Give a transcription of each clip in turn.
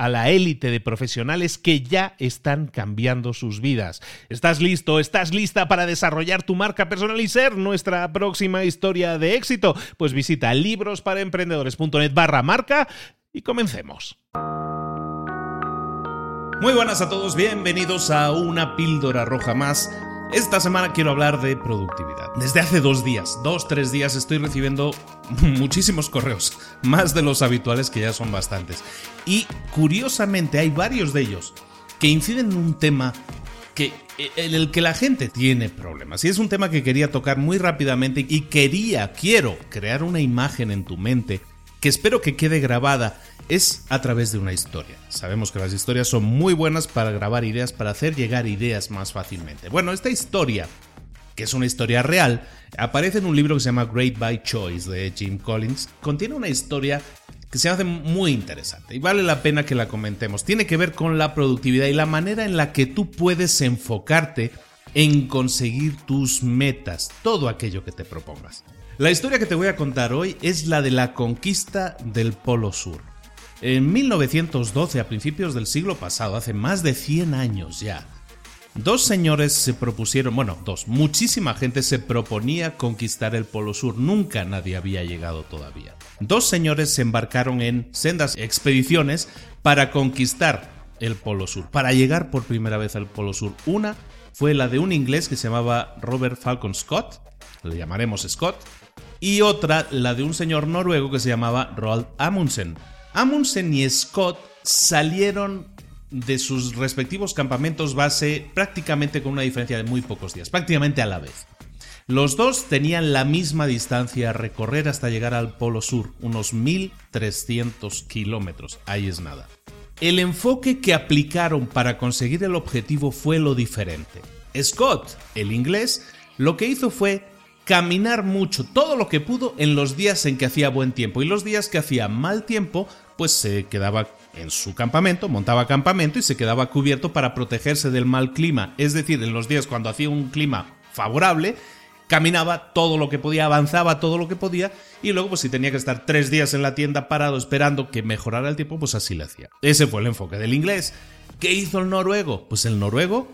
a la élite de profesionales que ya están cambiando sus vidas. ¿Estás listo? ¿Estás lista para desarrollar tu marca personal y ser nuestra próxima historia de éxito? Pues visita librosparaemprendedores.net barra marca y comencemos. Muy buenas a todos, bienvenidos a una píldora roja más esta semana quiero hablar de productividad. Desde hace dos días, dos, tres días, estoy recibiendo muchísimos correos, más de los habituales que ya son bastantes. Y curiosamente hay varios de ellos que inciden en un tema que, en el que la gente tiene problemas. Y es un tema que quería tocar muy rápidamente y quería, quiero crear una imagen en tu mente que espero que quede grabada es a través de una historia. Sabemos que las historias son muy buenas para grabar ideas, para hacer llegar ideas más fácilmente. Bueno, esta historia, que es una historia real, aparece en un libro que se llama Great by Choice de Jim Collins. Contiene una historia que se hace muy interesante y vale la pena que la comentemos. Tiene que ver con la productividad y la manera en la que tú puedes enfocarte en conseguir tus metas, todo aquello que te propongas. La historia que te voy a contar hoy es la de la conquista del Polo Sur. En 1912, a principios del siglo pasado, hace más de 100 años ya, dos señores se propusieron, bueno, dos, muchísima gente se proponía conquistar el Polo Sur, nunca nadie había llegado todavía. Dos señores se embarcaron en sendas expediciones para conquistar el Polo Sur, para llegar por primera vez al Polo Sur. Una fue la de un inglés que se llamaba Robert Falcon Scott, le llamaremos Scott, y otra la de un señor noruego que se llamaba Roald Amundsen. Amundsen y Scott salieron de sus respectivos campamentos base prácticamente con una diferencia de muy pocos días, prácticamente a la vez. Los dos tenían la misma distancia a recorrer hasta llegar al Polo Sur, unos 1300 kilómetros, ahí es nada. El enfoque que aplicaron para conseguir el objetivo fue lo diferente. Scott, el inglés, lo que hizo fue caminar mucho, todo lo que pudo en los días en que hacía buen tiempo y los días que hacía mal tiempo, pues se quedaba en su campamento, montaba campamento y se quedaba cubierto para protegerse del mal clima. Es decir, en los días cuando hacía un clima favorable, caminaba todo lo que podía, avanzaba todo lo que podía y luego pues si tenía que estar tres días en la tienda parado esperando que mejorara el tiempo, pues así le hacía. Ese fue el enfoque del inglés. ¿Qué hizo el noruego? Pues el noruego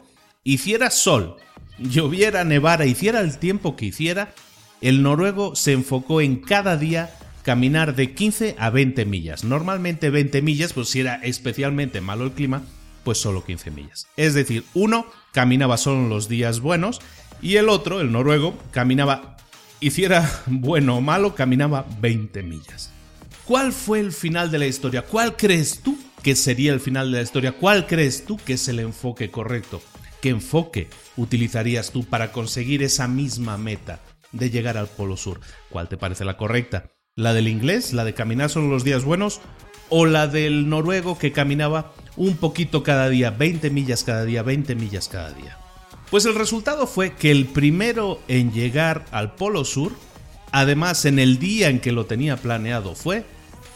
hiciera sol, lloviera, nevara, hiciera el tiempo que hiciera, el noruego se enfocó en cada día caminar de 15 a 20 millas. Normalmente 20 millas, pues si era especialmente malo el clima, pues solo 15 millas. Es decir, uno caminaba solo en los días buenos y el otro, el noruego, caminaba, hiciera bueno o malo, caminaba 20 millas. ¿Cuál fue el final de la historia? ¿Cuál crees tú que sería el final de la historia? ¿Cuál crees tú que es el enfoque correcto? ¿Qué enfoque utilizarías tú para conseguir esa misma meta de llegar al Polo Sur? ¿Cuál te parece la correcta? ¿La del inglés, la de caminar solo los días buenos? ¿O la del noruego que caminaba un poquito cada día, 20 millas cada día, 20 millas cada día? Pues el resultado fue que el primero en llegar al Polo Sur, además en el día en que lo tenía planeado, fue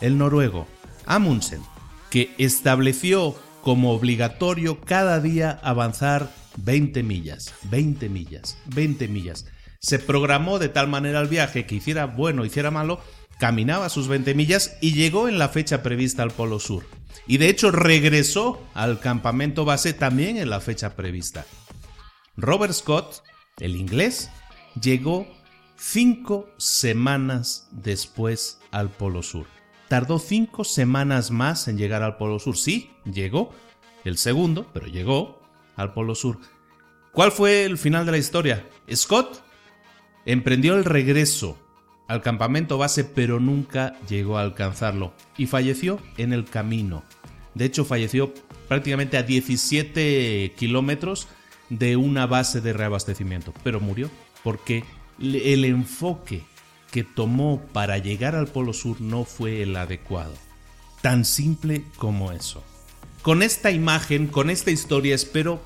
el noruego Amundsen, que estableció como obligatorio cada día avanzar 20 millas, 20 millas, 20 millas. Se programó de tal manera el viaje que hiciera bueno, hiciera malo, caminaba sus 20 millas y llegó en la fecha prevista al Polo Sur. Y de hecho regresó al campamento base también en la fecha prevista. Robert Scott, el inglés, llegó cinco semanas después al Polo Sur. Tardó cinco semanas más en llegar al Polo Sur. Sí, llegó. El segundo, pero llegó al Polo Sur. ¿Cuál fue el final de la historia? Scott emprendió el regreso al campamento base, pero nunca llegó a alcanzarlo y falleció en el camino. De hecho, falleció prácticamente a 17 kilómetros de una base de reabastecimiento, pero murió porque el enfoque que tomó para llegar al Polo Sur no fue el adecuado. Tan simple como eso. Con esta imagen, con esta historia, espero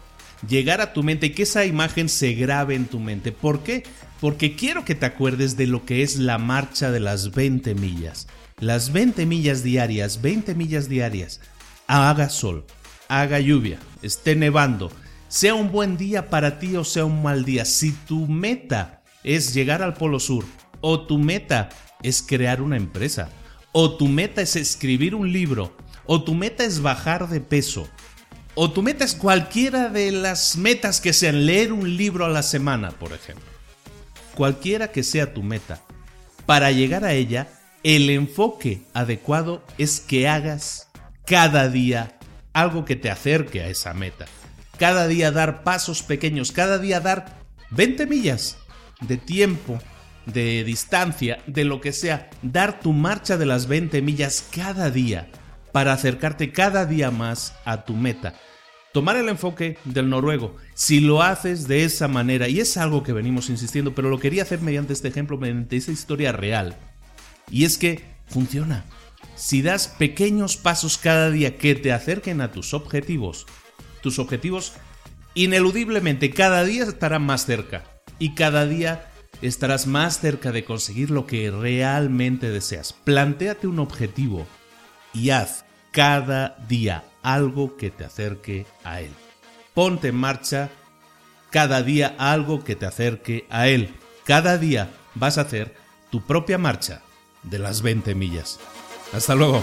llegar a tu mente y que esa imagen se grabe en tu mente. ¿Por qué? porque quiero que te acuerdes de lo que es la marcha de las 20 millas. Las 20 millas diarias, 20 millas diarias. Haga sol, haga lluvia, esté nevando, sea un buen día para ti o sea un mal día. Si tu meta es llegar al Polo Sur, o tu meta es crear una empresa, o tu meta es escribir un libro, o tu meta es bajar de peso, o tu meta es cualquiera de las metas que sean leer un libro a la semana, por ejemplo cualquiera que sea tu meta. Para llegar a ella, el enfoque adecuado es que hagas cada día algo que te acerque a esa meta. Cada día dar pasos pequeños, cada día dar 20 millas de tiempo, de distancia, de lo que sea, dar tu marcha de las 20 millas cada día para acercarte cada día más a tu meta tomar el enfoque del noruego. Si lo haces de esa manera, y es algo que venimos insistiendo, pero lo quería hacer mediante este ejemplo, mediante esa historia real, y es que funciona. Si das pequeños pasos cada día que te acerquen a tus objetivos, tus objetivos ineludiblemente cada día estarán más cerca y cada día estarás más cerca de conseguir lo que realmente deseas. Plantéate un objetivo y haz cada día algo que te acerque a Él. Ponte en marcha cada día algo que te acerque a Él. Cada día vas a hacer tu propia marcha de las 20 millas. Hasta luego.